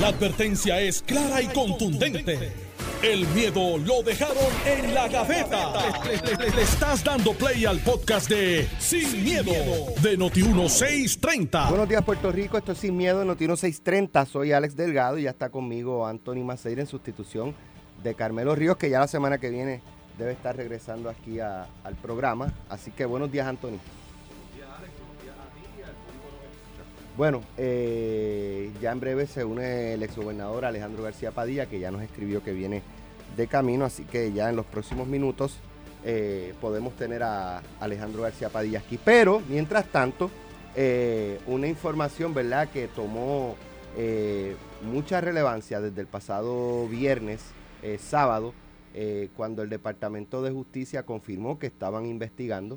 La advertencia es clara y contundente. El miedo lo dejaron en la gaveta. Le, estás dando play al podcast de Sin, miedo, de Noti1630. Buenos días, Puerto Rico. Esto es Sin Miedo de Noti1630. Soy Alex Delgado y ya está conmigo Anthony Maceira en sustitución de Carmelo Ríos, que ya la semana que viene debe estar regresando aquí al programa. Así que buenos días, Anthony. Bueno, eh, ya en breve se une el exgobernador Alejandro García Padilla, que ya nos escribió que viene de camino, así que ya en los próximos minutos eh, podemos tener a Alejandro García Padilla aquí. Pero, mientras tanto, eh, una información, ¿verdad?, que tomó mucha relevancia desde el pasado viernes, sábado, cuando el Departamento de Justicia confirmó que estaban investigando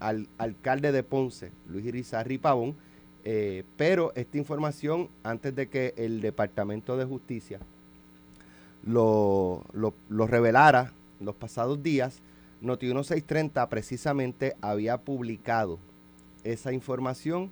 al alcalde de Ponce, Luis Irizarry Pavón, eh, pero esta información, antes de que el Departamento de Justicia lo, lo, lo revelara los pasados días, Noti 1630 precisamente había publicado esa información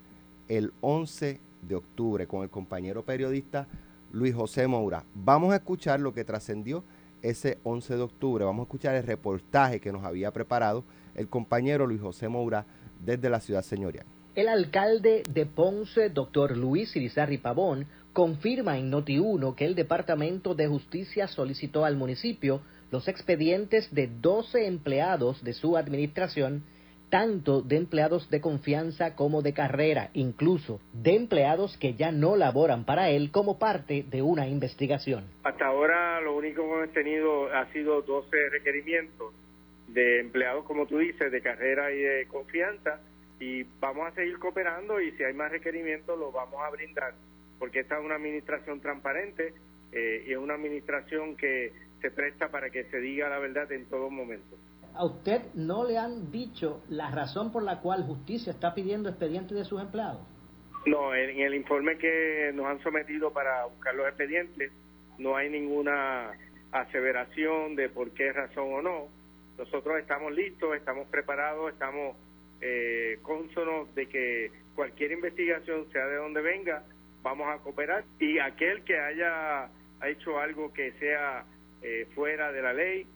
el 11 de octubre con el compañero periodista Luis José Moura. Vamos a escuchar lo que trascendió ese 11 de octubre. Vamos a escuchar el reportaje que nos había preparado el compañero Luis José Moura desde la ciudad señorial. El alcalde de Ponce, doctor Luis Irizarry Pavón, confirma en Noti1 que el Departamento de Justicia solicitó al municipio los expedientes de 12 empleados de su administración, tanto de empleados de confianza como de carrera, incluso de empleados que ya no laboran para él como parte de una investigación. Hasta ahora lo único que hemos tenido ha sido 12 requerimientos de empleados, como tú dices, de carrera y de confianza, y vamos a seguir cooperando y si hay más requerimientos los vamos a brindar, porque esta es una administración transparente eh, y es una administración que se presta para que se diga la verdad en todo momento. ¿A usted no le han dicho la razón por la cual justicia está pidiendo expedientes de sus empleados? No, en el informe que nos han sometido para buscar los expedientes no hay ninguna aseveración de por qué razón o no. Nosotros estamos listos, estamos preparados, estamos eh, cónsonos de que cualquier investigación, sea de donde venga, vamos a cooperar. Y aquel que haya hecho algo que sea eh, fuera de la ley,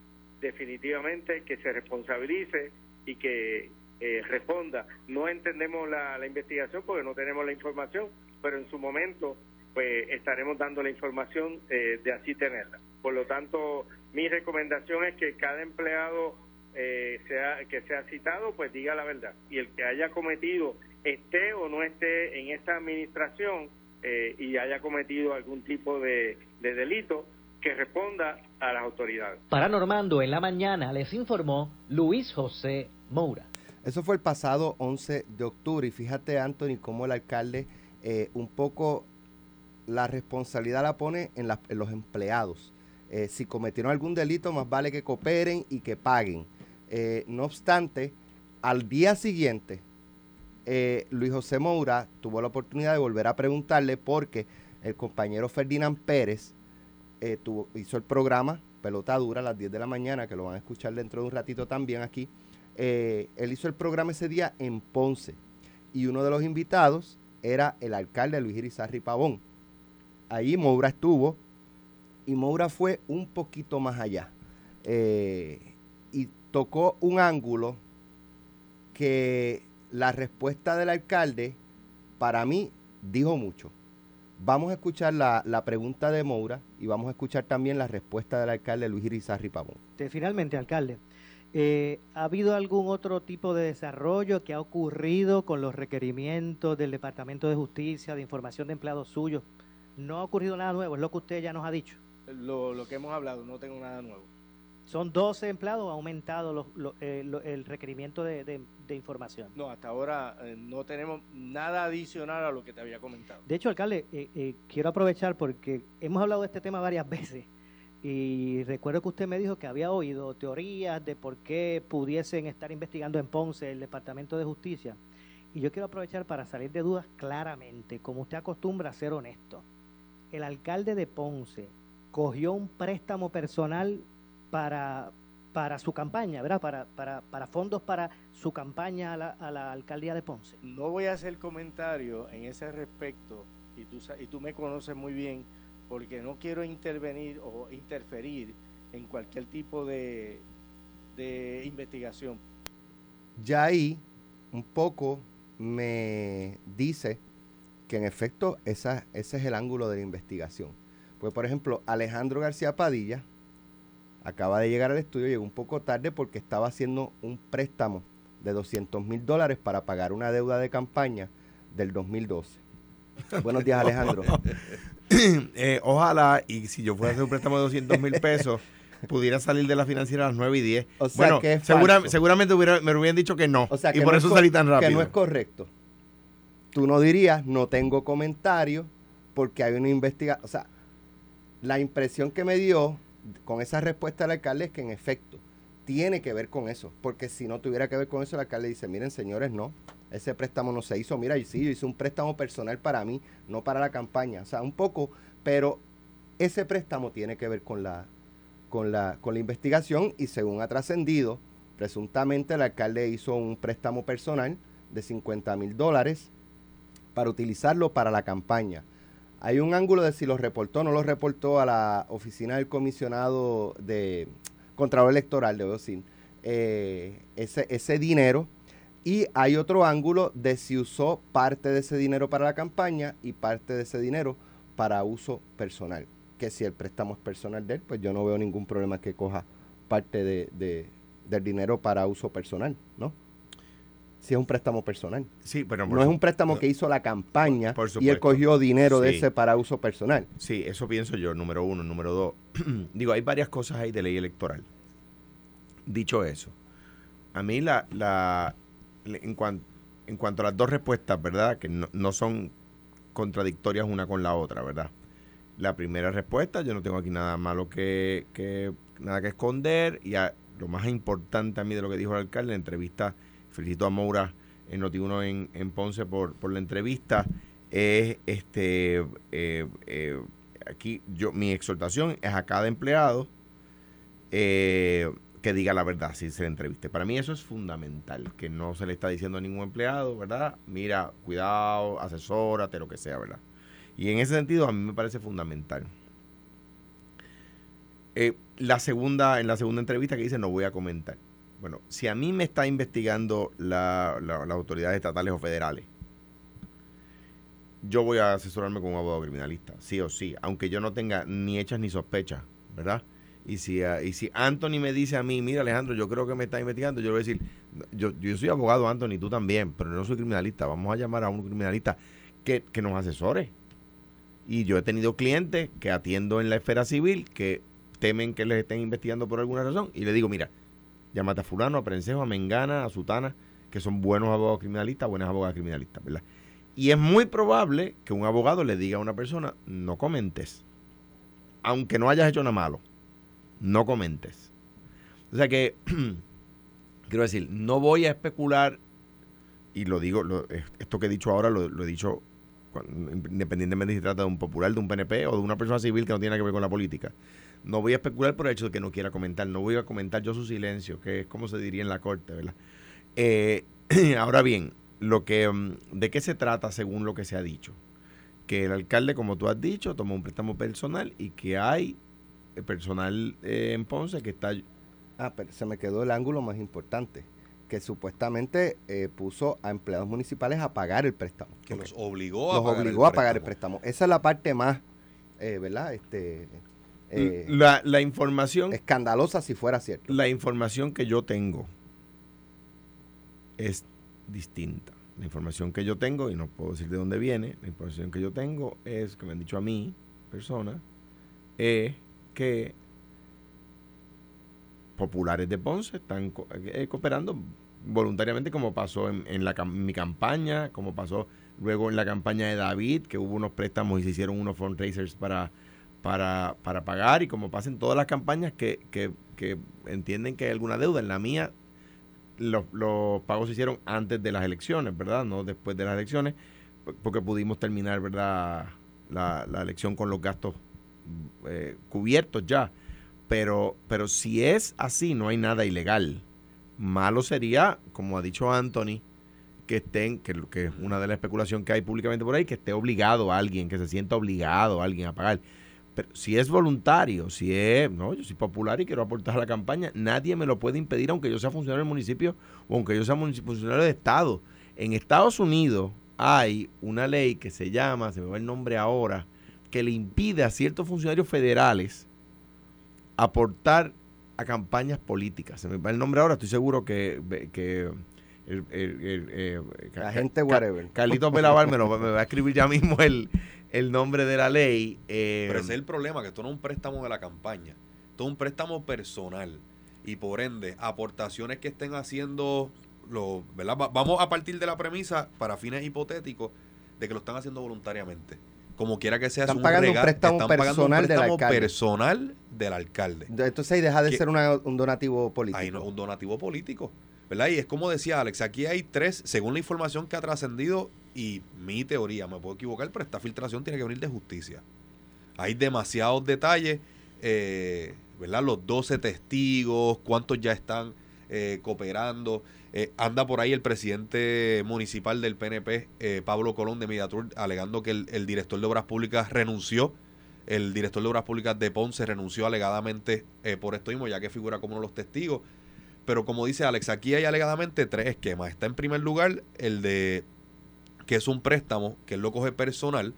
definitivamente que se responsabilice y que eh, responda. No entendemos la, la investigación porque no tenemos la información, pero en su momento pues estaremos dando la información eh, de así tenerla. Por lo tanto, mi recomendación es que cada empleado eh, sea que sea citado, pues diga la verdad. Y el que haya cometido, esté o no esté en esta administración eh, y haya cometido algún tipo de, de delito, que responda a las autoridades. Para Normando en la mañana les informó Luis José Moura. Eso fue el pasado 11 de octubre y fíjate Anthony cómo el alcalde eh, un poco la responsabilidad la pone en, la- en los empleados. Eh, si cometieron algún delito, más vale que cooperen y que paguen. Eh, no obstante, al día siguiente, eh, Luis José Moura tuvo la oportunidad de volver a preguntarle porque el compañero Ferdinand Pérez eh, hizo el programa Pelota Dura a las 10 de la mañana, que lo van a escuchar dentro de un ratito también aquí. Eh, él hizo el programa ese día en Ponce y uno de los invitados era el alcalde Luis Irizarry Pavón. Ahí Moura estuvo y Moura fue un poquito más allá eh, y tocó un ángulo que la respuesta del alcalde para mí dijo mucho. Vamos a escuchar la, la pregunta de Moura y vamos a escuchar también la respuesta del alcalde Luis Irizarry Pavón. Finalmente, alcalde, eh, ¿ha habido algún otro tipo de desarrollo que ha ocurrido con los requerimientos del Departamento de Justicia, de información de empleados suyos? No ha ocurrido nada nuevo, es lo que usted ya nos ha dicho. Lo, lo que hemos hablado, no tengo nada nuevo. Son 12 empleados, ha aumentado los- lo- eh, lo- el requerimiento de, de- de información. No, hasta ahora eh, no tenemos nada adicional a lo que te había comentado. De hecho, alcalde, eh, eh, quiero aprovechar porque hemos hablado de este tema varias veces y recuerdo que usted me dijo que había oído teorías de por qué pudiesen estar investigando en Ponce el Departamento de Justicia. Y yo quiero aprovechar para salir de dudas claramente, como usted acostumbra a ser honesto. El alcalde de Ponce cogió un préstamo personal para, para su campaña, ¿verdad? Para, para, para fondos para su campaña a la, a la alcaldía de Ponce. No voy a hacer comentario en ese respecto y tú, y tú me conoces muy bien, porque no quiero intervenir o interferir en cualquier tipo de, de investigación. Ya ahí un poco me dice que en efecto esa, ese es el ángulo de la investigación. Pues por ejemplo, Alejandro García Padilla acaba de llegar al estudio, llegó un poco tarde porque estaba haciendo un préstamo de 200 mil dólares para pagar una deuda de campaña del 2012. Buenos días, Alejandro. Eh, ojalá, y si yo fuera a hacer un préstamo de 200 mil pesos, pudiera salir de la financiera a las 9 y 10. O sea, bueno, que es segura- seguramente hubiera- me hubieran dicho que no. O sea, y que por no eso es salí tan rápido. Que no es correcto. Tú no dirías, no tengo comentario, porque hay una investigación. O sea, la impresión que me dio con esa respuesta del alcalde es que en efecto tiene que ver con eso. Porque si no tuviera que ver con eso, el alcalde dice, miren señores, no, ese préstamo no se hizo. Mira, sí, yo hice un préstamo personal para mí, no para la campaña. O sea, un poco, pero ese préstamo tiene que ver con la, con la, con la investigación y según ha trascendido, presuntamente el alcalde hizo un préstamo personal de 50 mil dólares para utilizarlo para la campaña. Hay un ángulo de si lo reportó o no lo reportó a la oficina del comisionado de Contralor Electoral, debo decir, eh, ese, ese dinero. Y hay otro ángulo de si usó parte de ese dinero para la campaña y parte de ese dinero para uso personal. Que si el préstamo es personal de él, pues yo no veo ningún problema que coja parte de, de- del dinero para uso personal, ¿no? Si es un préstamo personal. Sí, pero No es un préstamo que hizo la campaña Por y él cogió dinero de ese para uso personal. Sí, eso pienso yo, número uno. Número dos, digo, hay varias cosas ahí de ley electoral. Dicho eso, a mí la, la en, cuan- en cuanto a las dos respuestas, ¿verdad? Que no, no son contradictorias una con la otra, ¿verdad? La primera respuesta, yo no tengo aquí nada malo que, que nada que esconder y a- lo más importante a mí de lo que dijo el alcalde en la entrevista, felicito a Moura en Noti1 en, en Ponce por, por la entrevista, es este eh, eh, aquí yo mi exhortación es a cada empleado eh, que diga la verdad si se le entreviste. Para mí eso es fundamental, que no se le está diciendo a ningún empleado, ¿verdad? Mira, cuidado, asesórate, lo que sea, ¿verdad? Y en ese sentido a mí me parece fundamental. La segunda, en la segunda entrevista que dice no voy a comentar. Bueno, si a mí me está investigando la- la- las autoridades estatales o federales, yo voy a asesorarme con un abogado criminalista, sí o sí, aunque yo no tenga ni hechas ni sospechas, ¿verdad? Y si, ah, y si Anthony me dice a mí, mira Alejandro, yo creo que me está investigando, yo le voy a decir, yo, yo soy abogado Anthony, tú también, pero no soy criminalista, vamos a llamar a un criminalista que, que nos asesore. Y yo he tenido clientes que atiendo en la esfera civil que temen que les estén investigando por alguna razón y le digo, mira, llámate a fulano, a Prensejo, a Mengana, a Sutana, que son buenos abogados criminalistas, buenas abogadas criminalistas, ¿verdad? Y es muy probable que un abogado le diga a una persona, no comentes, aunque no hayas hecho nada malo, no comentes. O sea que, quiero decir, no voy a especular, y lo digo, esto que he dicho ahora lo, lo he dicho independientemente si trata de un popular, de un PNP o de una persona civil que no tiene que ver con la política. No voy a especular por el hecho de que no quiera comentar, no voy a comentar yo su silencio, que es como se diría en la corte, ¿verdad? Eh, ahora bien, lo que, mm, ¿de qué se trata según lo que se ha dicho? Que el alcalde, como tú has dicho, tomó un préstamo personal y que hay eh, personal eh, en Ponce que está... Ah, pero se me quedó el ángulo más importante, que supuestamente eh, puso a empleados municipales a pagar el préstamo. Que Ok. los obligó a Los pagar obligó el a pagar el préstamo. préstamo. Esa es la parte más, eh, ¿verdad? Este, eh, la, la información... escandalosa si fuera cierto. La información que yo tengo es distinta. La información que yo tengo, y no puedo decir de dónde viene, la información que yo tengo es, que me han dicho a mí, persona, es que populares de Ponce están co- eh, cooperando voluntariamente como pasó en, en la, cam- mi campaña, como pasó luego en la campaña de David, que hubo unos préstamos y se hicieron unos fundraisers para, para, para pagar, y como pasa en todas las campañas que, que, que entienden que hay alguna deuda. En la mía, los, los pagos se hicieron antes de las elecciones, ¿verdad? No después de las elecciones, porque pudimos terminar, ¿verdad? La, la elección con los gastos eh, cubiertos ya. Pero, pero si es así, no hay nada ilegal. Malo sería, como ha dicho Anthony, que estén, que, que es una de las especulaciones que hay públicamente por ahí, que esté obligado a alguien, que se sienta obligado a alguien a pagar. Pero si es voluntario, si es, no, yo soy popular y quiero aportar a la campaña, nadie me lo puede impedir, aunque yo sea funcionario del municipio o aunque yo sea funcionario de Estado. En Estados Unidos hay una ley que se llama, se me va el nombre ahora, que le impide a ciertos funcionarios federales aportar a campañas políticas. Se me va el nombre ahora, estoy seguro que, que el, eh, la gente whatever. Carlitos Belavar me, lo, me va a escribir ya mismo el, el nombre de la ley. Eh, Pero ese es el problema, que esto no es un préstamo de la campaña, esto es un préstamo personal y por ende aportaciones que estén haciendo, lo, ¿verdad? vamos a partir de la premisa, para fines hipotéticos, de que lo están haciendo voluntariamente. Como quiera que sea, están pagando un préstamo personal del alcalde. personal del alcalde. Entonces ahí deja de ser un donativo político. Ahí no un donativo político. ¿verdad? Y es como decía Alex, aquí hay tres, según la información que ha trascendido, y mi teoría, me puedo equivocar, pero esta filtración tiene que venir de justicia. Hay demasiados detalles, eh, ¿verdad? Los 12 testigos, cuántos ya están eh, cooperando. Eh, anda por ahí el presidente municipal del PNP, Pablo Colón de Mediatur, alegando que el, director de Obras Públicas renunció. El director de Obras Públicas de Ponce renunció alegadamente por esto mismo, ya que figura como uno de los testigos. Pero como dice Alex, aquí hay alegadamente tres esquemas. Está en primer lugar el de que es un préstamo que él lo coge personal,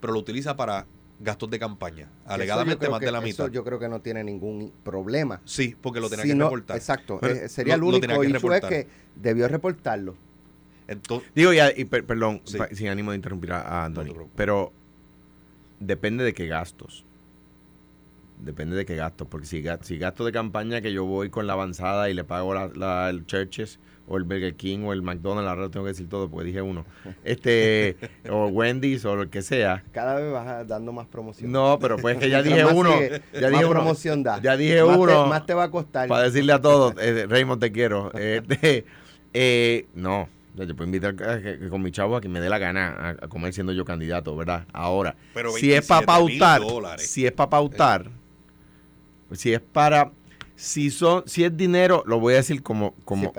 pero lo utiliza para gastos de campaña. Alegadamente más de la mitad. Eso yo creo que no tiene ningún problema. Sí, porque lo tenía que reportar. Exacto. Eh, sería el único issue es que debió reportarlo. Entonces, Digo, y, perdón, sin ánimo de interrumpir a, Antonio, pero depende de qué gastos. Depende de qué gastos, porque si, si gasto de campaña que yo voy con la avanzada y le pago la, la el churches o el Burger King o el McDonald's, ahora tengo que decir todo porque dije uno, este, o Wendy's o lo que sea. Cada vez vas dando más promoción. No, pero pues que ya dije uno, ya dije promoción da. Ya dije uno. más te va a costar. Para decirle a todos, eh, Raymond te quiero. Este, eh, no, yo puedo invitar con mi chavo a que me dé la gana a, comer siendo yo candidato, ¿verdad? Ahora, si es para pautar, si es para pautar, si es para, si son, si es dinero, lo voy a decir como, como,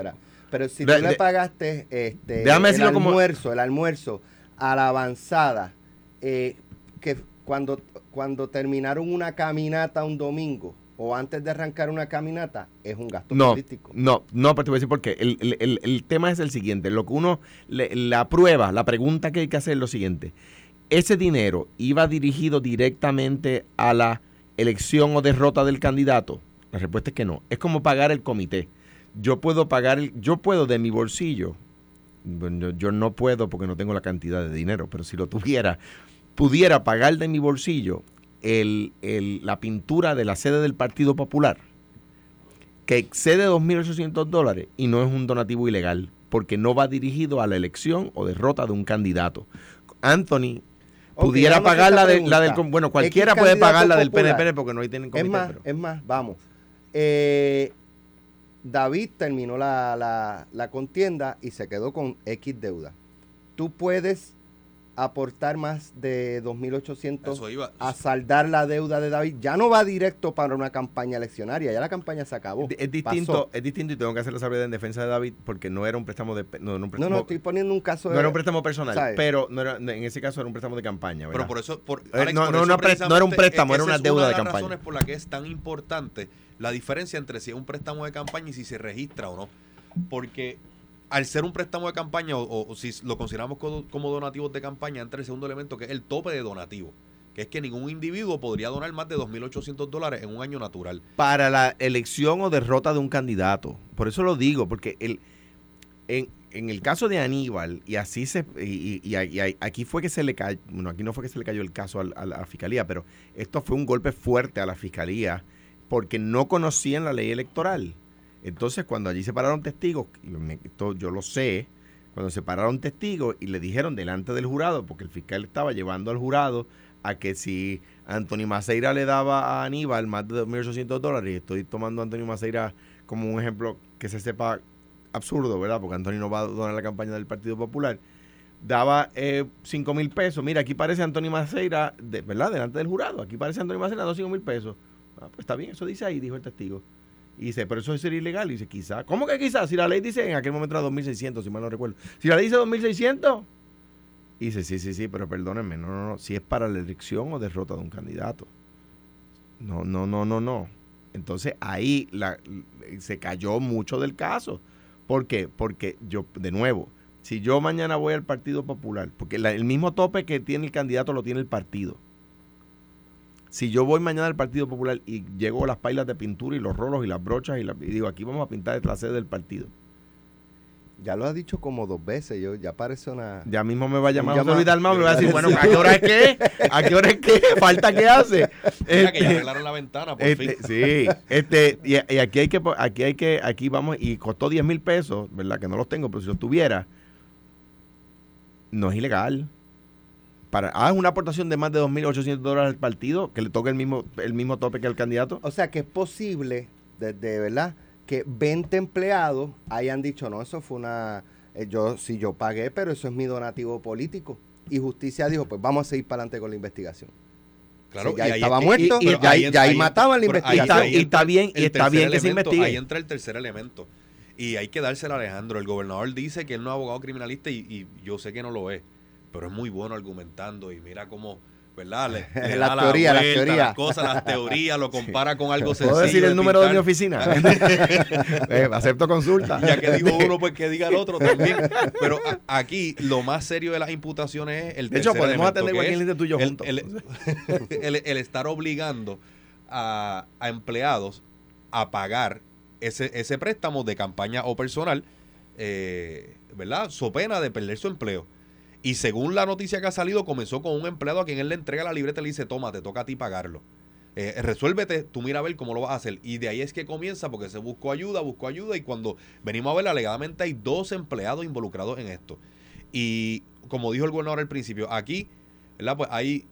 pero si tú le pagaste este, el almuerzo, el almuerzo a la avanzada, eh, que cuando, cuando terminaron una caminata un domingo o antes de arrancar una caminata, es un gasto político. No, no, pero te voy a decir por qué. El, tema es el siguiente. Lo que uno, la prueba, la pregunta que hay que hacer es lo siguiente. ¿Ese dinero iba dirigido directamente a la elección o derrota del candidato? La respuesta es que no. Es como pagar el comité yo puedo pagar, yo puedo de mi bolsillo, bueno, yo no puedo porque no tengo la cantidad de dinero, pero si lo tuviera, pudiera pagar de mi bolsillo el, la pintura de la sede del Partido Popular, que excede 2.800 dólares y no es un donativo ilegal, porque no va dirigido a la elección o derrota de un candidato. Anthony pudiera pagar la, de, la del... Bueno, cualquiera puede pagar la del PNP porque no hay tienen comité. Es más, es más, vamos. Eh, David terminó la, la, contienda y se quedó con X deuda. Tú puedes aportar más de 2.800 a saldar la deuda de David. Ya no va directo para una campaña eleccionaria, ya la campaña se acabó. Es, distinto, es distinto y tengo que hacer la salvedad en defensa de David porque no era un préstamo de... No, no, no, estoy poniendo un caso de... No era un préstamo personal, pero no era, en ese caso era un préstamo de campaña. Pero por eso... Por, eh, no, no, era un préstamo, era una deuda de, de campaña. razones por la que es tan importante la diferencia entre si es un préstamo de campaña y si se registra o no. Porque al ser un préstamo de campaña o, si lo consideramos como, donativos de campaña, entra el segundo elemento que es el tope de donativo. Que es que ningún individuo podría donar más de 2.800 dólares en un año natural. Para la elección o derrota de un candidato. Por eso lo digo, porque el, en, el caso de Aníbal, y así se. Y, aquí fue que se le cayó. Bueno, aquí no fue que se le cayó el caso a la fiscalía, pero esto fue un golpe fuerte a la fiscalía porque no conocían la ley electoral. Entonces, cuando allí se pararon testigos, yo lo sé, cuando se pararon testigos y le dijeron delante del jurado, porque el fiscal estaba llevando al jurado a que si Antonio Maceira le daba a Aníbal más de 2.800 dólares, y estoy tomando a Antonio Maceira como un ejemplo que se sepa absurdo, ¿verdad? Porque Antonio no va a donar la campaña del Partido Popular, daba eh, 5 mil pesos. Mira, aquí parece Antonio Maceira, ¿verdad? Delante del jurado, aquí parece Antonio Maceira, dos 5 mil pesos. Ah, pues está bien, eso dice ahí, dijo el testigo. Y dice, pero eso sería ilegal. Y dice, quizá. ¿Cómo que quizás? Si la ley dice, en aquel momento era 2.600, si mal no recuerdo. Si la ley dice 2.600. Y dice, sí, sí, sí, pero perdónenme, no, no, no. Si es para la elección o derrota de un candidato. No, no, no, no, no. Entonces ahí la, se cayó mucho del caso. ¿Por qué? Porque yo, de nuevo, si yo mañana voy al Partido Popular, porque el mismo tope que tiene el candidato lo tiene el partido. Si yo voy mañana al Partido Popular y llego las pailas de pintura y los rolos y las brochas y, la- y digo, aquí vamos a pintar la sede del partido. Ya lo ha dicho como dos veces, yo ya parece una... Ya mismo me va a llamar Un José Luis Dalmau y me va a decir, bueno, ¿a qué hora es qué? ¿A qué hora es qué? ¿Falta qué hace? Mira que ya Este, arreglaron la ventana, por este, fin. sí, este, y, y aquí hay que, aquí hay que, aquí vamos, y costó 10 mil pesos, ¿verdad? Que no los tengo, pero si los tuviera, no es ilegal. Para, haz una aportación de más de 2.800 dólares al partido, que le toque el mismo, el mismo tope que al candidato. O sea que es posible, desde verdad, que 20 empleados hayan dicho, no, eso fue una... eh, yo Sí, yo pagué, pero eso es mi donativo político. Y justicia dijo, pues vamos a seguir para adelante con la investigación. Claro, Sí, ya y ahí estaba es- muerto, pero ya ahí- ya ahí mataban la ahí investigación. Y está bien- y está bien que se investigue. Ahí entra el tercer elemento. Y hay que dársela a Alejandro. El gobernador dice que él no es abogado criminalista y, y yo sé que no lo es, pero es muy bueno argumentando y mira cómo, ¿verdad? Le, le La da teoría, la vuelta teoría. las cosas, las teorías, lo compara con algo sencillo. ¿Puedo decir el número de mi oficina? Eh, acepto consulta. Ya que digo uno, pues que diga el otro también. Pero a- aquí lo más serio de las imputaciones es el De hecho, podemos atender cualquier cliente tuyo el, juntos. el- el- el estar obligando a, a empleados a pagar ese, ese préstamo de campaña o personal, eh, ¿verdad? So pena de perder su empleo. Y según la noticia que ha salido, comenzó con un empleado a quien él le entrega la libreta y le dice, toma, te toca a ti pagarlo. Eh, resuélvete, tú mira a ver cómo lo vas a hacer. Y de ahí es que comienza porque se buscó ayuda, buscó ayuda y cuando venimos a ver, alegadamente hay dos empleados involucrados en esto. Y como dijo el gobernador al principio, aquí, ¿verdad? Pues hay,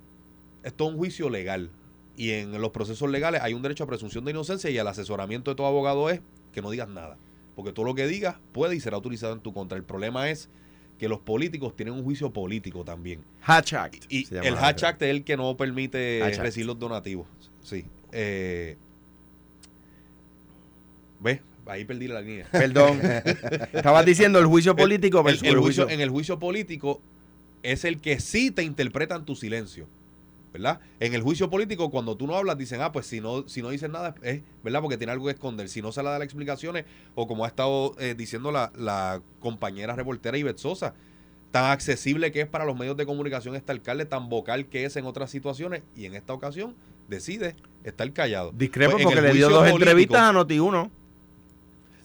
esto es un juicio legal. Y en los procesos legales hay un derecho a presunción de inocencia y el asesoramiento de todo abogado es que no digas nada. Porque todo lo que digas puede y será utilizado en tu contra. El problema es que los políticos tienen un juicio político también. Hatch Act. Y el Hatch Act es el que no permite recibir los donativos. Sí. Eh, ¿Ves? Ahí perdí la línea. Perdón. Estabas diciendo el juicio político El- versus el el juicio- juicio. en el juicio político es el que sí te interpretan tu silencio. ¿Verdad? En el juicio político, cuando tú no hablas, dicen, ah, pues si no, si no dices nada, es, ¿verdad? Porque tiene algo que esconder. Si no se le da las explicaciones, o como ha estado eh, diciendo la, la compañera reportera Ivette Sosa, tan accesible que es para los medios de comunicación este alcalde, tan vocal que es en otras situaciones, y en esta ocasión decide estar callado. Discrepo Pues porque le dio dos político, entrevistas a Noti1.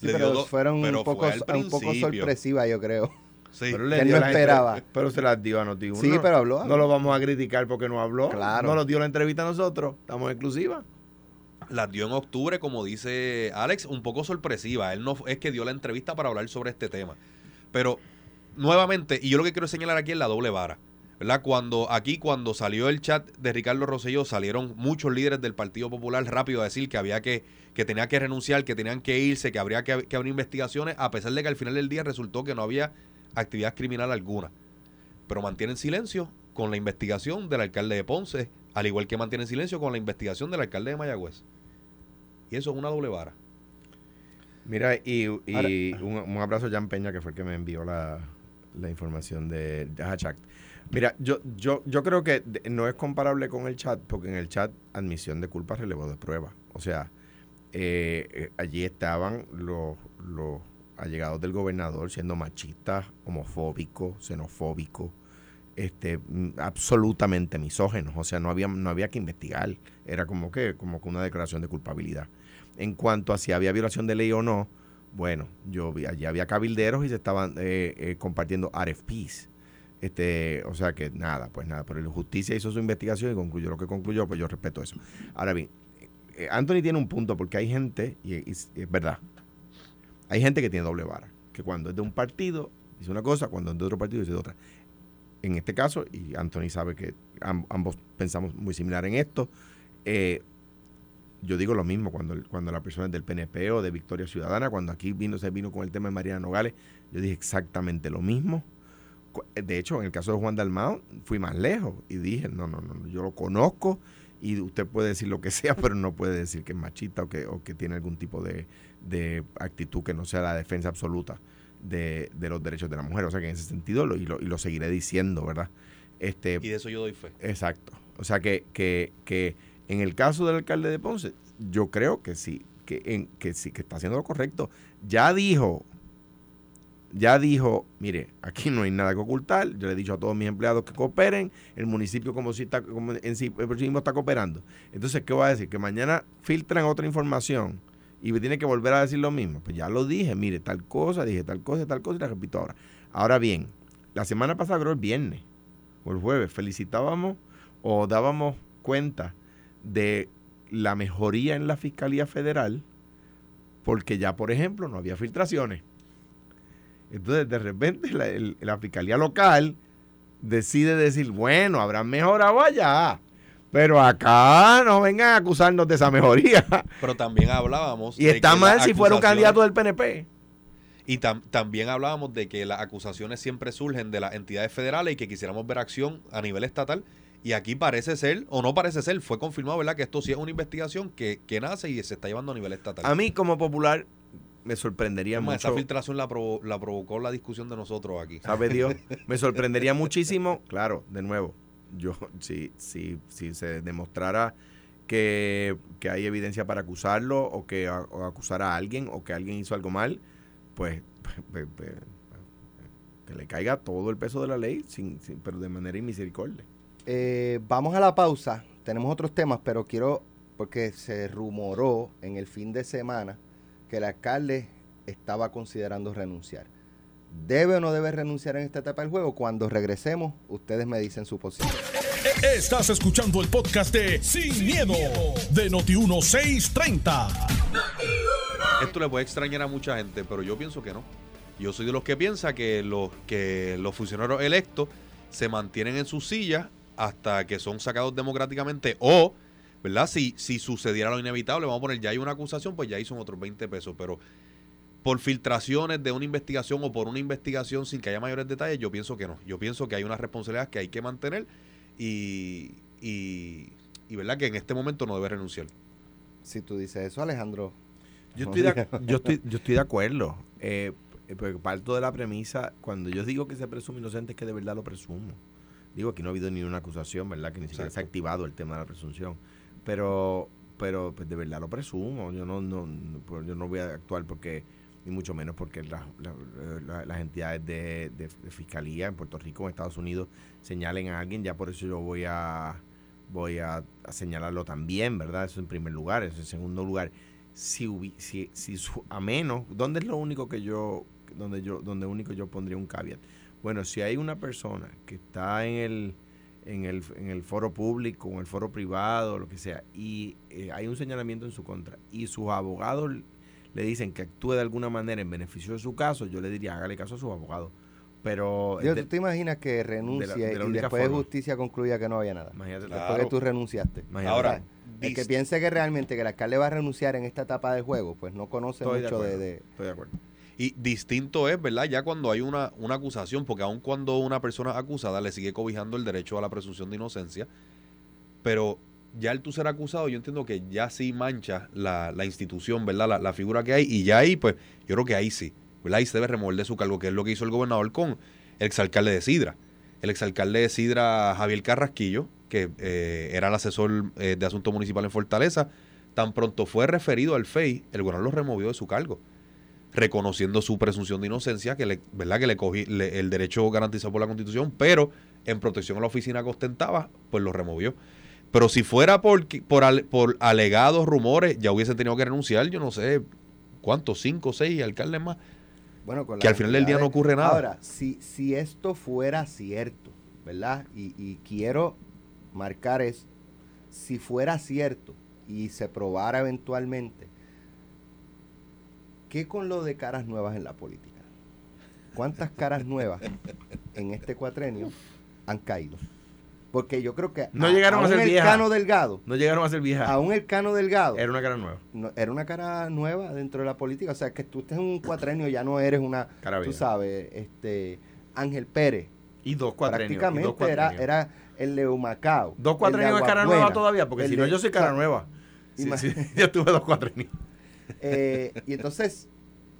Sí, pero dos- fueron pero un poco, fue un poco principio. sorpresivas, yo creo. Sí. Pero, Que él no esperaba. Pero se las dio a Noti1. Sí, pero habló. No lo vamos a criticar porque no habló. Claro. No nos dio la entrevista a nosotros. Estamos exclusivas. las dio en octubre, como dice Alex, un poco sorpresiva. Él no es que dio la entrevista para hablar sobre este tema. Pero nuevamente, y yo lo que quiero señalar aquí es la doble vara. ¿Verdad? Cuando aquí, cuando salió el chat de Ricardo Rosselló, salieron muchos líderes del Partido Popular rápido a decir que había que, que tenía que renunciar, que tenían que irse, que habría que, que abrir investigaciones, a pesar de que al final del día resultó que no había actividad criminal alguna. Pero mantienen silencio con la investigación del alcalde de Ponce, al igual que mantienen silencio con la investigación del alcalde de Mayagüez. Y eso es una doble vara. Mira, y, y Ahora- un, un abrazo a Jan Peña, que fue el que me envió la, la información de, de Hatch Act. Mira, yo, yo, yo creo que no es comparable con el chat, porque en el chat admisión de culpa relevo de prueba. O sea, eh, eh, allí estaban los, los allegados del gobernador siendo machistas, homofóbicos, xenofóbicos, este, mm, absolutamente misógenos. O sea, no había, no había que investigar. Era como que, como que una declaración de culpabilidad. En cuanto a si había violación de ley o no, bueno, yo vi, allí había cabilderos y se estaban eh, eh, compartiendo RFPs. Este, o sea que nada, pues nada, pero la justicia hizo su investigación y concluyó lo que concluyó, pues yo respeto eso. Ahora bien, eh, Anthony tiene un punto porque hay gente, y, es verdad, hay gente que tiene doble vara, que cuando es de un partido dice una cosa, cuando es de otro partido dice otra. En este caso, y Anthony sabe que am- ambos pensamos muy similar en esto, eh, yo digo lo mismo cuando, cuando la persona es del PNP o de Victoria Ciudadana, cuando aquí vino, se vino con el tema de Mariana Nogales, yo dije exactamente lo mismo. Cu- De hecho, en el caso de Juan Dalmao, fui más lejos y dije, no, no, no, yo lo conozco y usted puede decir lo que sea, pero no puede decir que es machista o que, o que tiene algún tipo de, de actitud que no sea la defensa absoluta de, de los derechos de la mujer. O sea que en ese sentido, lo, y, lo, y lo seguiré diciendo, ¿verdad? Este, Y de eso yo doy fe. Exacto. O sea que, que, que en el caso del alcalde de Ponce, yo creo que sí, que, en, que sí, que está haciendo lo correcto. Ya dijo, ya dijo, mire, aquí no hay nada que ocultar. Yo le he dicho a todos mis empleados que cooperen. El municipio como si está, como en sí, el mismo está cooperando. Entonces, ¿qué va a decir? Que mañana filtran otra información y me tiene que volver a decir lo mismo. Pues ya lo dije, mire, tal cosa, dije tal cosa, tal cosa y la repito ahora. Ahora bien, la semana pasada, creo el viernes o el jueves, felicitábamos o dábamos cuenta de la mejoría en la Fiscalía Federal porque ya, por ejemplo, no había filtraciones. Entonces, de repente, la, la Fiscalía Local decide decir, bueno, habrán mejorado allá, pero acá no vengan a acusarnos de esa mejoría. Pero también hablábamos. y de está que mal si fuera un candidato del PNP. Y tam- también hablábamos de que las acusaciones siempre surgen de las entidades federales y que quisiéramos ver acción a nivel estatal. Y aquí parece ser, o no parece ser, fue confirmado, ¿verdad? Que esto sí es una investigación que, que nace y se está llevando a nivel estatal. A mí, como popular, me sorprendería Es más, mucho. esa filtración la, provo- la provocó la discusión de nosotros aquí. ¿Sabe Dios? Me sorprendería muchísimo, claro, de nuevo, yo si, si, si se demostrara que, que hay evidencia para acusarlo o que a- o acusar a alguien o que alguien hizo algo mal, pues, pues, que le caiga todo el peso de la ley, sin, sin- pero de manera inmisericordia. Eh, vamos a la pausa. Tenemos otros temas, pero quiero, porque se rumoró en el fin de semana que el alcalde estaba considerando renunciar. ¿Debe o no debe renunciar en esta etapa del juego? Cuando regresemos, ustedes me dicen su posición. Estás escuchando el podcast de Sin, miedo, de Noti1630. Esto le puede extrañar a mucha gente, pero yo pienso que no. Yo soy de los que piensa que los, que los funcionarios electos se mantienen en sus sillas hasta que son sacados democráticamente o, ¿verdad? Si, si sucediera lo inevitable, vamos a poner, ya hay una acusación, pues ya son otros 20 pesos, pero por filtraciones de una investigación o por una investigación sin que haya mayores detalles, yo pienso que no. Yo pienso que hay una responsabilidad que hay que mantener y, y, y ¿verdad? Que en este momento no debe renunciar. Si tú dices eso, Alejandro. Yo no estoy, de, yo estoy, yo estoy de acuerdo. Eh, porque parto de la premisa, cuando yo digo que se presume inocente, es que de verdad lo presumo. Digo, aquí no ha habido ni una acusación, ¿verdad? Que ni siquiera se ha activado el tema de la presunción. Pero, pero pues de verdad lo presumo. Yo no, no, no, pues, yo no voy a actuar porque, ni mucho menos porque la- la- la- las entidades de, de- fiscalía en Puerto Rico, en Estados Unidos, señalen a alguien. Ya por eso yo voy a voy a, señalarlo también, ¿verdad? Eso en primer lugar. Eso en segundo lugar si, si, si su- a menos, ¿dónde es lo único que yo, donde yo, donde único yo pondría un caveat? Bueno, si hay una persona que está en el, en el, en el foro público, en el foro privado, lo que sea, y eh, hay un señalamiento en su contra, y sus abogados le dicen que actúe de alguna manera en beneficio de su caso, yo le diría, hágale caso a sus abogados. Pero, Digo, de- ¿Tú te imaginas que renuncie de la y después de justicia concluya que no había nada? imagínate, Claro. Después que tú renunciaste. imagínate. Ahora, El que piense que realmente que el alcalde va a renunciar en esta etapa del juego, pues no conoce Estoy mucho de, acuerdo. de- estoy de acuerdo. Y distinto es, ¿verdad? Ya cuando hay una, una acusación, porque aun cuando una persona acusada le sigue cobijando el derecho a la presunción de inocencia, pero ya el tú ser acusado, yo entiendo que ya sí mancha la, la institución, ¿verdad? La, la figura que hay, y ya ahí, pues, yo creo que ahí sí, ¿verdad? Ahí se debe remover su cargo, que es lo que hizo el gobernador con el exalcalde de Sidra. El exalcalde de Sidra, Javier Carrasquillo, que eh, era el asesor eh, de asuntos municipales en Fortaleza, tan pronto fue referido al FEI, el gobernador lo removió de su cargo reconociendo su presunción de inocencia, que le, ¿verdad? que le cogí le- el derecho garantizado por la Constitución, pero en protección a la oficina que ostentaba, pues lo removió. Pero si fuera por, por, por alegados rumores, ya hubiesen tenido que renunciar, yo no sé cuántos, cinco, seis alcaldes más. bueno, con Que al final del día no ocurre nada. Ahora, si, si esto fuera cierto, ¿verdad? Y, y quiero marcar es, si fuera cierto y se probara eventualmente, ¿qué con lo de caras nuevas en la política? ¿Cuántas caras nuevas en este cuatrenio han caído? Porque yo creo que No llegaron a ser el viejas. Cano Delgado, No llegaron a ser viejas. aún el Cano Delgado, Era una cara nueva. no- era una cara nueva dentro de la política. O sea, que tú estés en un cuatrenio ya no eres una, Cara tú vieja. sabes, este Ángel Pérez. Y dos cuatrenios. dos Prácticamente era, era en Leumacao. Dos en cuatrenios es cara nueva todavía, porque el si no, de- yo soy cara o sea, nueva. Sí, ima- sí, yo tuve dos cuatrenios. Eh, y entonces,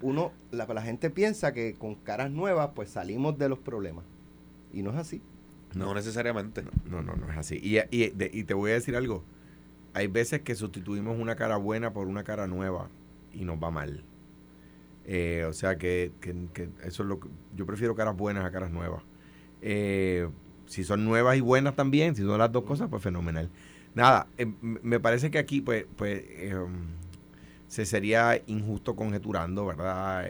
uno, la, la gente piensa que con caras nuevas, pues salimos de los problemas. Y no es así. No necesariamente. No, no, no es así. Y, y, de- y te voy a decir algo. Hay veces que sustituimos una cara buena por una cara nueva y nos va mal. Eh, o sea que, que- que eso es lo que yo prefiero caras buenas a caras nuevas. Eh, si son nuevas y buenas también, si son las dos cosas, pues fenomenal. Nada, eh, me parece que aquí pues, pues eh, se sería injusto conjeturando, ¿verdad?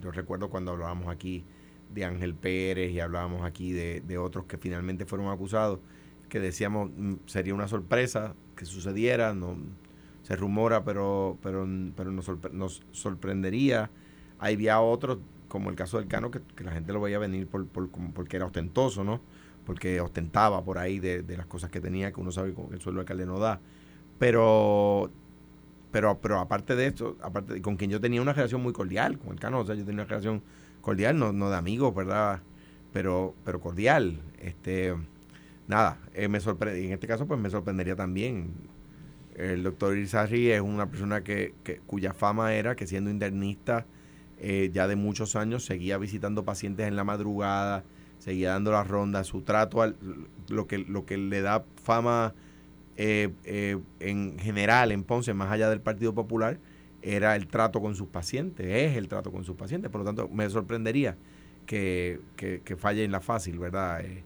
Yo recuerdo cuando hablábamos aquí de Ángel Pérez y hablábamos aquí de, de otros que finalmente fueron acusados, que decíamos mm, sería una sorpresa que sucediera, no se rumora, pero pero, pero nos, sorpre- nos sorprendería. Había otros, como el caso del Cano, que, que la gente lo veía venir por, por- porque era ostentoso, ¿no? Porque ostentaba por ahí de, de las cosas que tenía, que uno sabe que el sueldo de alcalde no da. Pero pero pero aparte de esto, aparte de- con quien yo tenía una relación muy cordial, con el Cano, o sea, yo tenía una relación cordial, no, no de amigos, ¿verdad? Pero, pero cordial. Este, nada, eh, me sorprende, en este caso pues me sorprendería también. El doctor Irizarry es una persona que, que- cuya fama era que siendo internista eh, ya de muchos años seguía visitando pacientes en la madrugada, seguía dando las rondas, su trato, al, lo, que, lo que le da fama eh, eh, en general en Ponce, más allá del Partido Popular, era el trato con sus pacientes, es el trato con sus pacientes. Por lo tanto, me sorprendería que, que, que falle en la fácil, ¿verdad? Eh,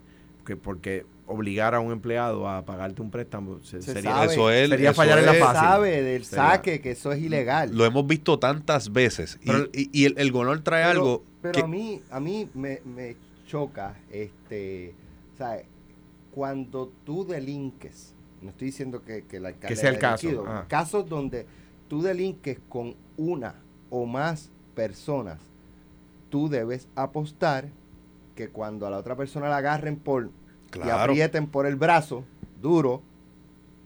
que porque obligar a un empleado a pagarte un préstamo se- Se sería, sabe. Eso es, sería eso fallar en la fácil. sabe del Sería- saque que eso es ilegal. Lo hemos visto tantas veces. Y- Pero- y, y el, el Gonor trae pero, algo. pero que- a mí a mí me, me choca este ¿sabes? cuando tú delinques no estoy diciendo que, que el alcalde Que sea el caso, ajá. casos donde tú delinques con una o más personas tú debes apostar que cuando a la otra persona la agarren por y aprieten por el brazo duro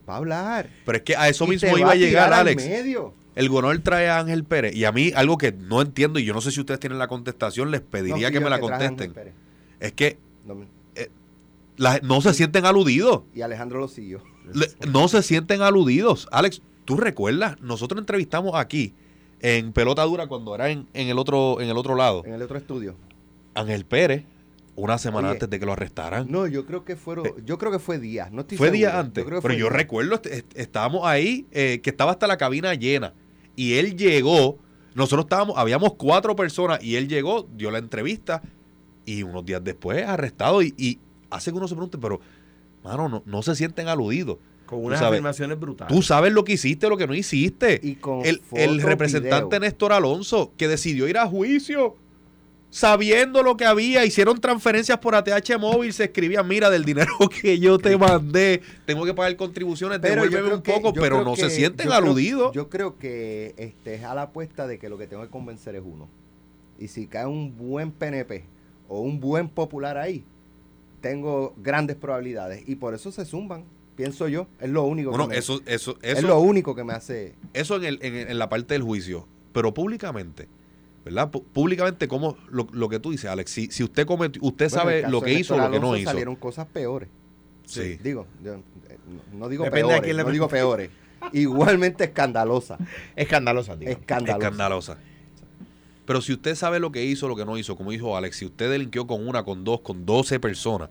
va a hablar Pero es que a eso Y mismo iba a llegar, Alex. medio. El Gonor trae a Ángel Pérez. Y a mí, algo que no entiendo, y yo no sé si ustedes tienen la contestación, les pediría No, que me la contesten. Es que No la- no se sienten aludidos. y Alejandro lo siguió Le- no se sienten aludidos. Alex, ¿tú recuerdas? Nosotros entrevistamos aquí en Pelota Dura cuando era en, en el otro en el otro lado. en el otro estudio Ángel Pérez, una semana Oye, antes de que lo arrestaran. No, yo creo que fueron, yo creo que fue días, no estoy fue seguro. día antes. creo que pero fue yo días. recuerdo, est- est- estábamos ahí, eh, que estaba hasta la cabina llena. Y él llegó, nosotros estábamos, habíamos cuatro personas, y él llegó, dio la entrevista, y unos días después arrestado. Y, y hace que uno se pregunte, pero, mano, no, no se sienten aludidos. Con Tú unas sabes, afirmaciones brutales. Tú sabes lo que hiciste, lo que no hiciste. Y con el, representante videos. Néstor Alonso, que decidió ir a juicio, sabiendo lo que había, hicieron transferencias por ATH móvil, se escribía, mira, del dinero que yo te mandé, tengo que pagar contribuciones, devuélveme un que- poco, pero no se sienten yo creo- aludidos. yo creo que este es a la apuesta de que lo que tengo que convencer es uno. Y si cae un buen PNP o un buen popular ahí, tengo grandes probabilidades. Y por eso se zumban, pienso yo. Es lo único bueno, que me, eso, eso, es eso, lo único que me hace. eso en, el- en- en la parte del juicio, pero públicamente. ¿Verdad? Públicamente, como lo, lo que tú dices, Alex, si, si usted cometió, usted Bueno, sabe lo de que hizo o lo que no hizo. Salieron cosas peores. Sí. Digo, yo, eh, no- digo Depende peores, quién le no digo peores. Igualmente escandalosa. Escandalosa, tío. Escandalosa. escandalosa. Pero si usted sabe lo que hizo, lo que no hizo, como dijo Alex, si usted delinquió con una, con dos, con doce personas,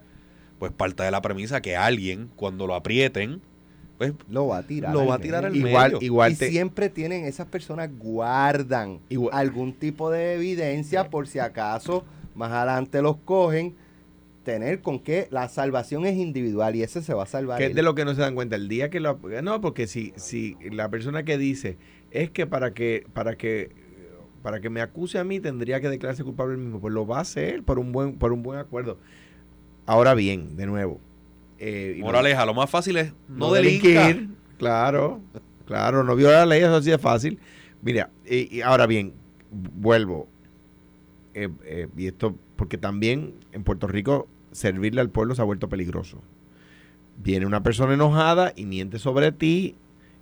pues parte de la premisa que alguien, cuando lo aprieten, pues Lo va a tirar. Lo al va a tirar al. Igual, medio. igual y te- siempre tienen, esas personas guardan Igual- algún tipo de evidencia por si acaso más adelante los cogen, tener con que la salvación es individual y ese se va a salvar. que es de lo que no se dan cuenta el día que lo no porque si si la persona que dice es que para que para que para que me acuse a mí tendría que declararse culpable mismo pues lo va a hacer por un buen por un buen acuerdo ahora bien de nuevo eh, moraleja, lo más fácil es no, no delinquir. delinquir claro claro no viola la ley eso sí es fácil mira y, y ahora bien vuelvo eh, eh, y esto porque también en Puerto Rico servirle al pueblo se ha vuelto peligroso viene una persona enojada y miente sobre ti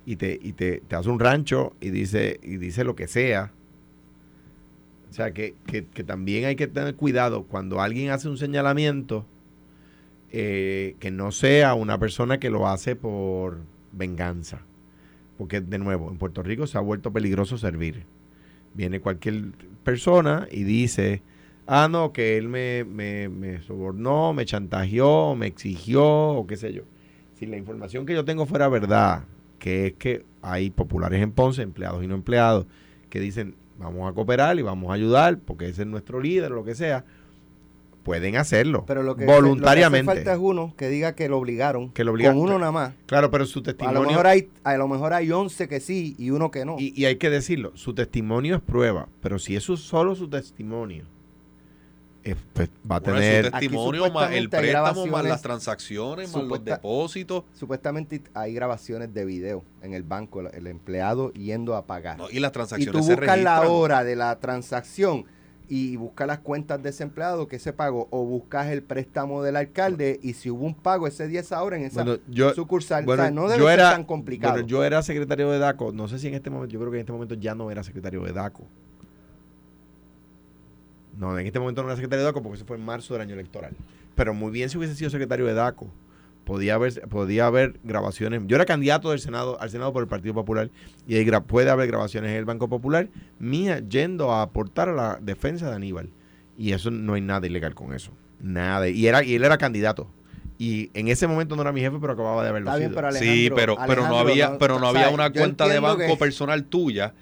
y te, y te, te hace un rancho y dice, y dice lo que sea. O sea, que, que- que también hay que tener cuidado cuando alguien hace un señalamiento, eh, que no sea una persona que lo hace por venganza. Porque, de nuevo, en Puerto Rico se ha vuelto peligroso servir. Viene cualquier persona y dice, ah, no, que él me, me, me sobornó, me chantajeó, me exigió, o qué sé yo. Si la información que yo tengo fuera verdad, que es que hay populares en Ponce, empleados y no empleados, que dicen, vamos a cooperar y vamos a ayudar, porque ese es nuestro líder o lo que sea, pueden hacerlo Pero lo que, voluntariamente. Lo que hace falta es uno que diga que lo obligaron. Que lo obligaron. Con uno nada más. Claro, pero su A testimonio... lo mejor hay, a lo mejor hay 11 que sí y uno que no. Y, y hay que decirlo, su testimonio es prueba, pero si eso es solo su testimonio, eh, pues va a Bueno, tener... su testimonio, más el préstamo, más las transacciones, más los depósitos. Supuestamente hay grabaciones de video en el banco, el, el empleado yendo a pagar. no, y las y transacciones tú se buscas la hora de la transacción y buscas las cuentas de ese empleado que se pagó o buscas el préstamo del alcalde y si hubo un pago ese día esa hora en esa Bueno, yo, sucursal. bueno, o sea, no debe yo ser era, tan complicado. bueno, yo era secretario de DACO, no sé si en este momento, yo creo que en este momento ya no era secretario de DACO. No, en este momento no era secretario de DACO porque eso fue en marzo del año electoral. Pero muy bien si hubiese sido secretario de DACO. Podía haber, podía haber grabaciones. Yo era candidato del Senado, al Senado por el Partido Popular y gra- puede haber grabaciones en el Banco Popular mía yendo a aportar a la defensa de Aníbal. Y eso no hay nada ilegal con eso. Nada. Y, era, y él era candidato. Y en ese momento no era mi jefe, pero acababa de haberlo Está bien, sido. pero Sí, Alejandro- pero, pero no había, pero no había una cuenta de banco que- personal tuya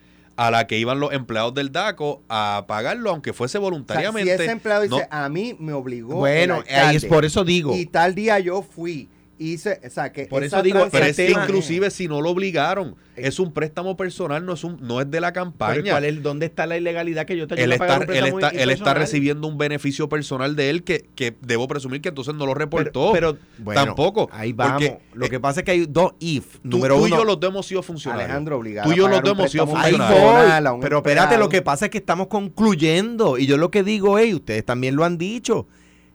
a la que iban los empleados del DACO a pagarlo, aunque fuese O sea, voluntariamente. si ese empleado dice, no- a mí me obligó. Bueno, ahí es por eso digo. Y tal día yo fui. Hice, o sea, que Por esa eso digo, pero es que inclusive si no lo obligaron, es un préstamo personal, no es un, no es de la Pero campaña. ¿cuál es, ¿Dónde está la ilegalidad que yo te él está, pagar un él está, él está recibiendo un beneficio personal de él que, que debo presumir que entonces no lo reportó. Pero, pero, bueno, Tampoco, Ahí vamos. porque, Lo eh, que pasa es que hay dos if. tú, número tú uno. y yo los dos hemos sido funcionarios. Alejandro obligado. Tú y yo los dos hemos sido funcionarios. Pero espérate, lo que pasa es que estamos concluyendo. Y yo lo que digo es, y ustedes también lo han dicho,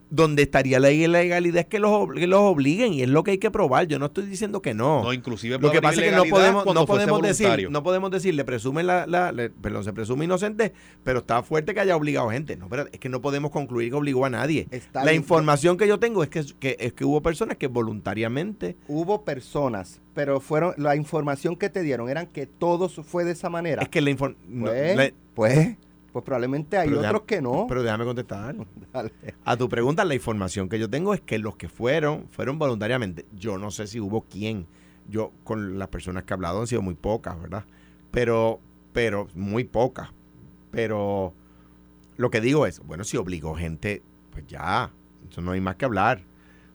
donde estaría la ilegalidad es que los, que los obliguen. Y es lo que hay que probar. Yo no estoy diciendo que no. No, inclusive Lo que pasa es que no podemos, no podemos decir, no podemos decir, le presumen la, la- le- perdón, se presume inocente, pero está fuerte que haya obligado gente. No, pero es que no podemos concluir que obligó a nadie. Está la bien. información que yo tengo es que, que, es que hubo personas que voluntariamente Hubo personas, pero fueron la información que te dieron eran que todo su- fue de esa manera. es que la información pues, pues, pues probablemente hay Pero otros déjame- que no. pero déjame contestar. Dale. A tu pregunta, la información que yo tengo es que los que fueron, fueron voluntariamente. Yo no sé si hubo quién. Yo, con las personas que he hablado, han sido muy pocas, ¿verdad? Pero, pero, muy pocas. Pero lo que digo es, bueno, si obligó gente, pues ya, eso no hay más que hablar.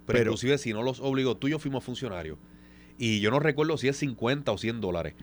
Pero, Pero- inclusive si no los obligó, tú y yo fuimos funcionarios. Y yo no recuerdo si es 50 o 100 dólares.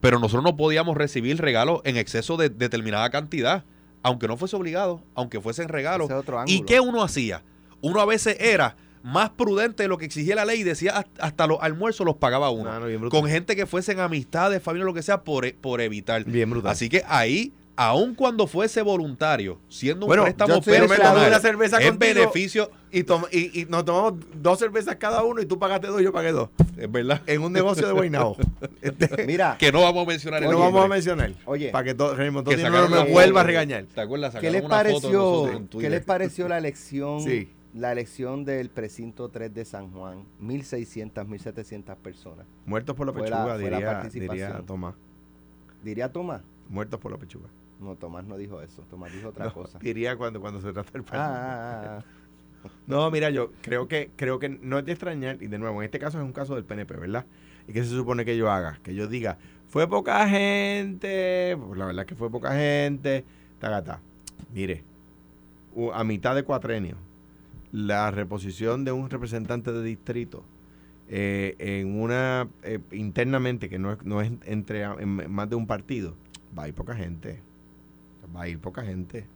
Pero nosotros no podíamos recibir regalos en exceso de determinada cantidad. Aunque no fuese obligado, aunque fuesen regalos. ¿Y qué uno hacía? Uno a veces era más prudente de lo que exigía la ley y decía hasta- los almuerzos los pagaba uno. Con gente que fuesen amistades, familia, lo que sea, por, por evitar. Bien brutal. Así que ahí, aun cuando fuese voluntario, siendo un Bueno, préstamo yo me tomé personal, una cerveza es contigo beneficio, y, toma- y, y nos tomamos dos cervezas cada uno y tú pagaste dos y yo pagué dos. es verdad. En un negocio de Guaynabo. Este, Mira, que no vamos a mencionar que el no vamos a mencionar. Oye. Para que todo, Raymond que no me la vuelva a regañar. ¿Te acuerdas? ¿qué les pareció, en ¿qué les pareció la elección, Sí. la elección del precinto 3 de San Juan? 1.600, 1.700 personas. Muertos por la Fue la- pechuga, fue la diría, participación. diría Tomás. ¿Diría Tomás? Muertos por la pechuga. No, Tomás no dijo eso. Tomás dijo otra No, cosa. Diría cuando, cuando se trata del Ah, partido. ah, ah. No, mira, yo creo que creo que no es de extrañar, y de nuevo, en este caso es un caso del PNP, ¿verdad? ¿Y qué se supone que yo haga? Que yo diga, fue poca gente, pues la verdad es que fue poca gente, tagata. Mire, a mitad de cuatrenio, la reposición de un representante de distrito eh, en una, eh, internamente, que no es, no es entre en más de un partido, va a ir poca gente. Va a ir poca gente.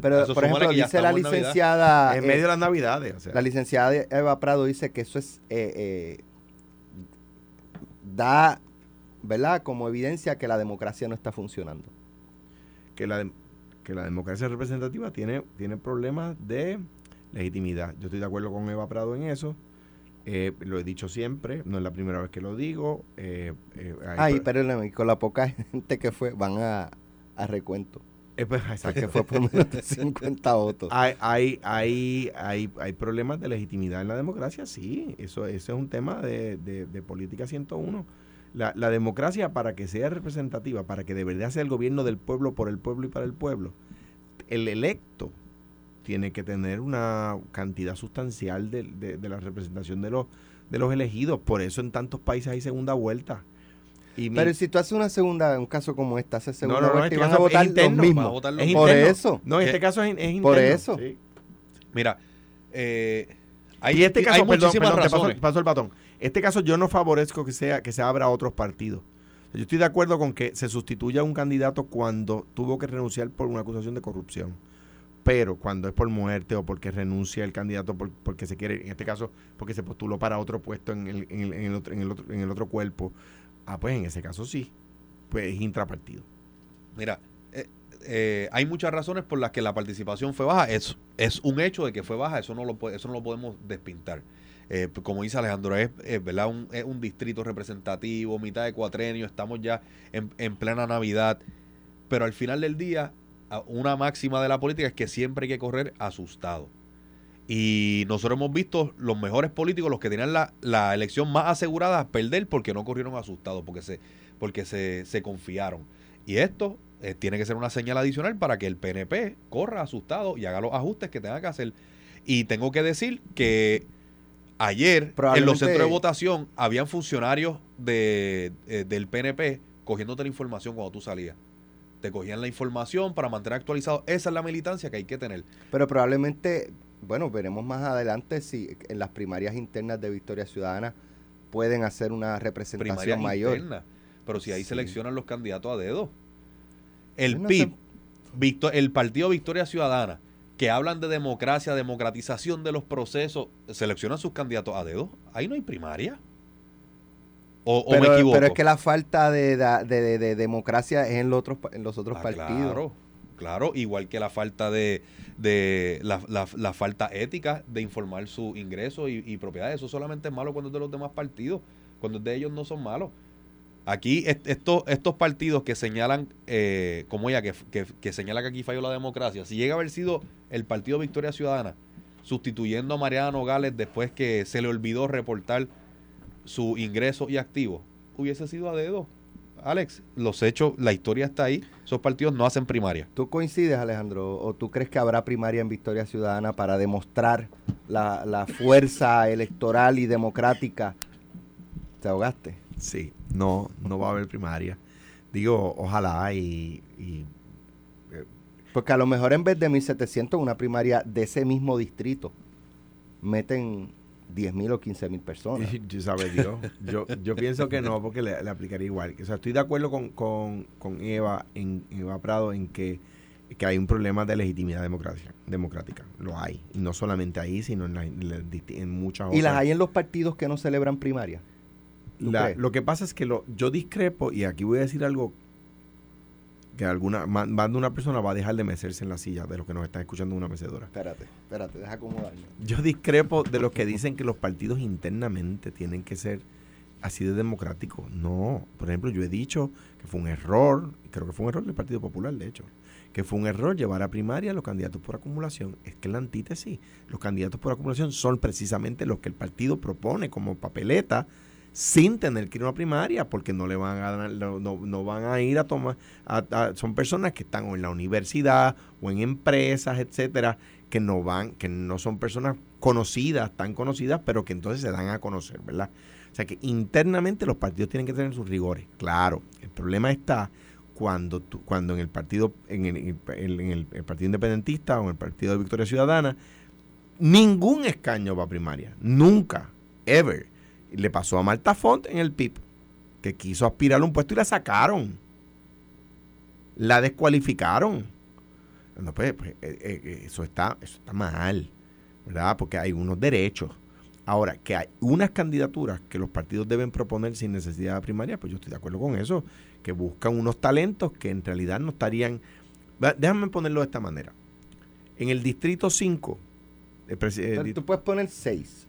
Pero, por ejemplo, dice la licenciada... en eh, medio de las navidades, o sea. La licenciada Eva Prado dice que eso es eh, eh, da, ¿verdad? Como evidencia que la democracia no está funcionando. que la, que la democracia representativa tiene, tiene problemas de legitimidad. Yo estoy de acuerdo con Eva Prado en eso. Eh, lo he dicho siempre, no es la primera vez que lo digo. eh, eh, Ay, perdóname, con la poca gente que fue, van a, a recuento. Eh, pues, exacto. que fue por menos de 50 votos. Hay, hay, hay, hay, hay problemas de legitimidad en la democracia, sí. Eso, eso es un tema de, de, de política 101. La, la democracia, para que sea representativa, para que de verdad sea el gobierno del pueblo, por el pueblo y para el pueblo, el electo tiene que tener una cantidad sustancial de, de- de la representación de los, de los elegidos. Por eso en tantos países hay segunda vuelta. Y mi- Pero si tú haces una segunda, un caso como este, haces segunda no, no, vuelta este y van caso a votar es interno, los mismos. va a votar los es mismos. Por eso. No, en este caso es, es interno. Por eso. sí. Mira, eh, hay, y este hay caso, perdón, muchísimas perdón, te paso, paso el batón. Este caso yo no favorezco que sea que se abra a otros partidos. Yo estoy de acuerdo con que se sustituya a un candidato cuando tuvo que renunciar por una acusación de corrupción. Pero cuando es por muerte o porque renuncia el candidato por- porque se quiere, en este caso, porque se postuló para otro puesto en el, en el- en el otro, en el otro, en el otro cuerpo, ah, pues en ese caso sí, pues es intrapartido. Mira, eh, eh, hay muchas razones por las que la participación fue baja. Es, es un hecho de que fue baja, eso no lo, eso no lo podemos despintar. Eh, pues como dice Alejandro, es, es, ¿verdad? Un, es un distrito representativo, mitad de cuatrenio, estamos ya en, en plena Navidad. Pero al final del día, una máxima de la política es que siempre hay que correr asustado. Y nosotros hemos visto los mejores políticos, los que tenían la, la elección más asegurada, perder porque no corrieron asustados, porque se, porque se, se confiaron. Y esto eh, tiene que ser una señal adicional para que el PNP corra asustado y haga los ajustes que tenga que hacer. Y tengo que decir que ayer en los centros de votación habían funcionarios de, eh, del PNP cogiéndote la información cuando tú salías. Te cogían la información para mantener actualizado. Esa es la militancia que hay que tener. Pero probablemente, bueno, veremos más adelante si en las primarias internas de Victoria Ciudadana pueden hacer una representación Primarias mayor. internas. Pero si ahí Sí. seleccionan los candidatos a dedo. El No PIB, el Partido Victoria Ciudadana, que hablan de democracia, democratización de los procesos, seleccionan sus candidatos a dedo. Ahí no hay primaria. O, o me Pero, equivoco. pero es que la falta de, da- de- de- de democracia es en los otros, en los otros Ah, partidos. Claro, claro, igual que la falta de, de la, la- falta ética de informar su ingreso y, y propiedades. Eso solamente es malo cuando es de los demás partidos, cuando es de ellos no son malos. Aquí est- estos, estos partidos que señalan, eh, como ella, que, que, que señala que aquí falló la democracia, si llega a haber sido el Partido Victoria Ciudadana sustituyendo a Mariana Nogales después que se le olvidó reportar su ingreso y activo, hubiese sido a dedo. Alex, los hechos, la historia está ahí. Esos partidos no hacen primaria. ¿Tú coincides, Alejandro? ¿O tú crees que habrá primaria en Victoria Ciudadana para demostrar la, la fuerza electoral y democrática? ¿Te ahogaste? Sí, no, no va a haber primaria. Digo, ojalá y, y Porque a lo mejor en vez de 1.700, una primaria de ese mismo distrito, meten 10.000 o 15.000 personas. Yo sabe Dios. Yo, yo pienso que no, porque le, le aplicaría igual. O sea, estoy de acuerdo con, con, con Eva, en, Eva Prado en que, que hay un problema de legitimidad democracia, democrática. Lo hay. Y no solamente ahí, sino en, la- en muchas otras. Y las hay en los partidos que no celebran primaria. ¿Tú La- lo que pasa es que lo, yo discrepo, y aquí voy a decir algo que alguna más de una persona va a dejar de mecerse en la silla de los que nos están escuchando en una mecedora. Espérate, espérate, deja acomodarme. Yo discrepo de los que dicen que los partidos internamente tienen que ser así de democráticos. No, por ejemplo, yo he dicho que fue un error, creo que fue un error del Partido Popular, de hecho, que fue un error llevar a primaria a los candidatos por acumulación. Es que la antítesis, los candidatos por acumulación son precisamente los que el partido propone como papeleta sin tener que ir a una primaria, porque no le van a no, no- van a ir a tomar, a- son personas que están en la universidad o en empresas, etcétera, que no van, que no son personas conocidas, tan conocidas, pero que entonces se dan a conocer, ¿verdad? O sea que internamente los partidos tienen que tener sus rigores. Claro, el problema está cuando tú, cuando en el partido, en el, en el partido independentista o en el partido de Victoria Ciudadana, ningún escaño va a primaria. Nunca, ever. Y Le pasó a Marta Font en el PIB, que quiso aspirar a un puesto y la sacaron. La descualificaron. No, pues, pues, eh, eh, eso, está, eso está mal, ¿verdad? Porque hay unos derechos. Ahora, que hay unas candidaturas que los partidos deben proponer sin necesidad de primaria, pues yo estoy de acuerdo con eso, que buscan unos talentos que en realidad no estarían... Déjame ponerlo de esta manera. En el distrito 5, el presi- el Pero di- tú puedes poner 6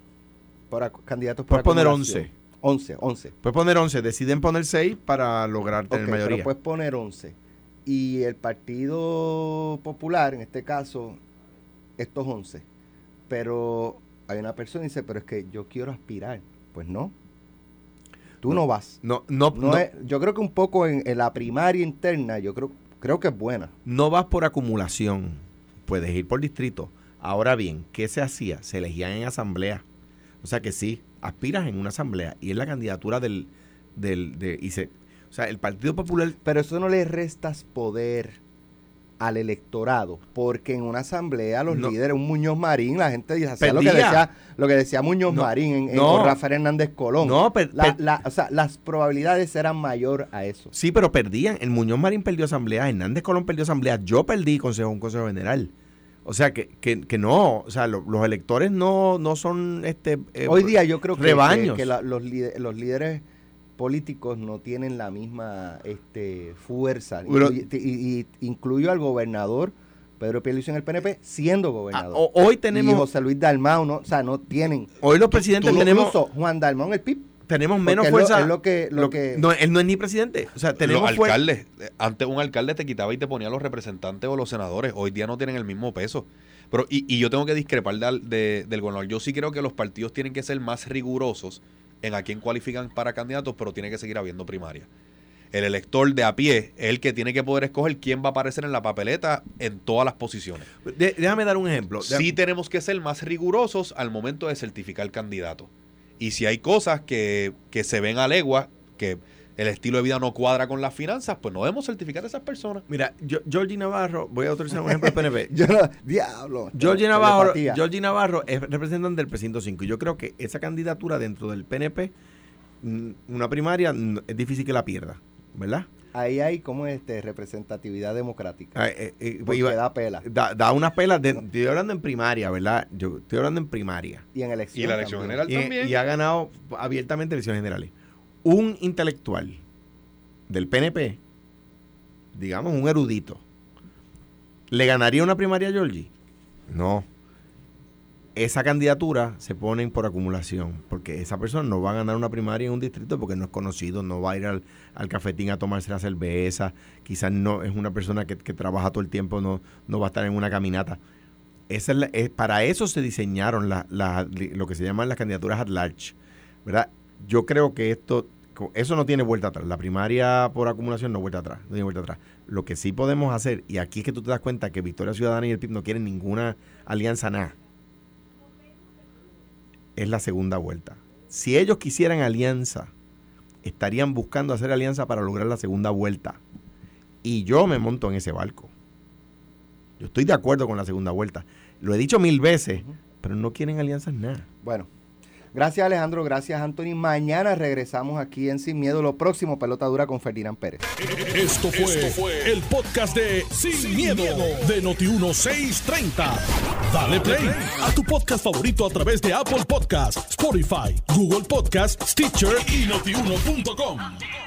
para candidatos por puedes poner acumulación. 11. 11, 11. Puedes poner 11, deciden poner 6 para lograr tener Ok, pero mayoría. puedes poner 11. Y el Partido Popular, en este caso, estos 11. Pero hay una persona que dice, pero es que yo quiero aspirar. Pues no. Tú no, vas. No, no, No no, es- yo creo que un poco en, en la primaria interna, yo creo, creo que es buena. no vas por acumulación. Puedes ir por distrito. Ahora bien, ¿qué se hacía? Se elegían en asamblea. O sea que sí, aspiras en una asamblea y es la candidatura del, del de, y se, o sea, el Partido Popular Pero eso no le restas poder al electorado, porque en una asamblea los No. líderes, un Muñoz Marín, la gente hacía lo que decía, lo que decía Muñoz No, Marín en, en- no. con Rafael Hernández Colón. No, per- La- per- la- o sea, las probabilidades eran mayor a eso. Sí, pero perdían. El Muñoz Marín perdió asamblea, Hernández Colón perdió asamblea, yo perdí consejo, un consejo general. O sea, que, que, que no, o sea, lo- los electores no, no son este eh, Hoy día yo creo que, rebaños. que- que la- los, los líderes políticos no tienen la misma este, fuerza. Pero- y, y- y incluyo al gobernador Pedro Pierluisi en el PNP siendo Ah, gobernador. o- hoy y tenemos, José Luis Dalmau, no, o sea, no tienen. hoy los presidentes Tú- tenemos, incluso Juan Dalmau en el PIB. Tenemos porque menos es lo- fuerza. es lo que- lo lo- que- no, él no es ni presidente. O sea, tenemos los alcaldes, eh, antes un alcalde te quitaba y te ponía a los representantes o los senadores, hoy día no tienen el mismo peso. Pero, y, y yo tengo que discrepar de del gobernador. Yo sí creo que los partidos tienen que ser más rigurosos en a quién cualifican para candidatos, pero tiene que seguir habiendo primaria. El elector de a pie es el que tiene que poder escoger quién va a aparecer en la papeleta en todas las posiciones. De- déjame dar un ejemplo. Sí tenemos que ser más rigurosos al momento de certificar candidato. Y si hay cosas que, que se ven a legua, que el estilo de vida no cuadra con las finanzas, pues no debemos certificar a esas personas. Mira, yo, Georgie Navarro, voy a utilizar un ejemplo del PNP. Yo no, diablo. Georgie Navarro. Georgie Navarro es representante del precinto 5 y yo creo que esa candidatura dentro del PNP, mm, una primaria, mm, es difícil que la pierda, ¿verdad? Ahí hay como este representatividad democrática. Ah, eh, eh, porque iba- da pela. da, da unas pelas, de- estoy hablando en primaria, ¿verdad? Yo estoy hablando en primaria. Y en elección. Y la elección también. general Y, también. y ha ganado abiertamente elecciones generales. Un intelectual del PNP, digamos un erudito, ¿le ganaría una primaria a Georgie? No. Esa candidatura se ponen por acumulación, porque esa persona no va a ganar una primaria en un distrito porque no es conocido, no va a ir al, al cafetín a tomarse la cerveza, quizás no es una persona que, trabaja todo el tiempo, no, no va a estar en una caminata. Esa es la- es- para eso se diseñaron la- la- lo que se llaman las candidaturas at large. ¿verdad? Yo creo que esto, eso no tiene vuelta atrás. La primaria por acumulación no vuelta atrás, no tiene vuelta atrás. Lo que sí podemos hacer, y aquí es que tú te das cuenta que Victoria Ciudadana y el PIB no quieren ninguna alianza nada, es la segunda vuelta. Si ellos quisieran alianza, estarían buscando hacer alianza para lograr la segunda vuelta. Y yo me monto en ese barco. Yo estoy de acuerdo con la segunda vuelta. Lo he dicho mil veces, pero no quieren alianzas nada. Bueno, gracias Alejandro, gracias Anthony. Mañana regresamos aquí en Sin Miedo. Lo próximo, pelota dura con Ferdinand Pérez. Esto fue, el podcast de Sin, miedo, de Noti1630. Dale play a tu podcast favorito a través de Apple Podcasts, Spotify, Google Podcasts, Stitcher y notiuno.com.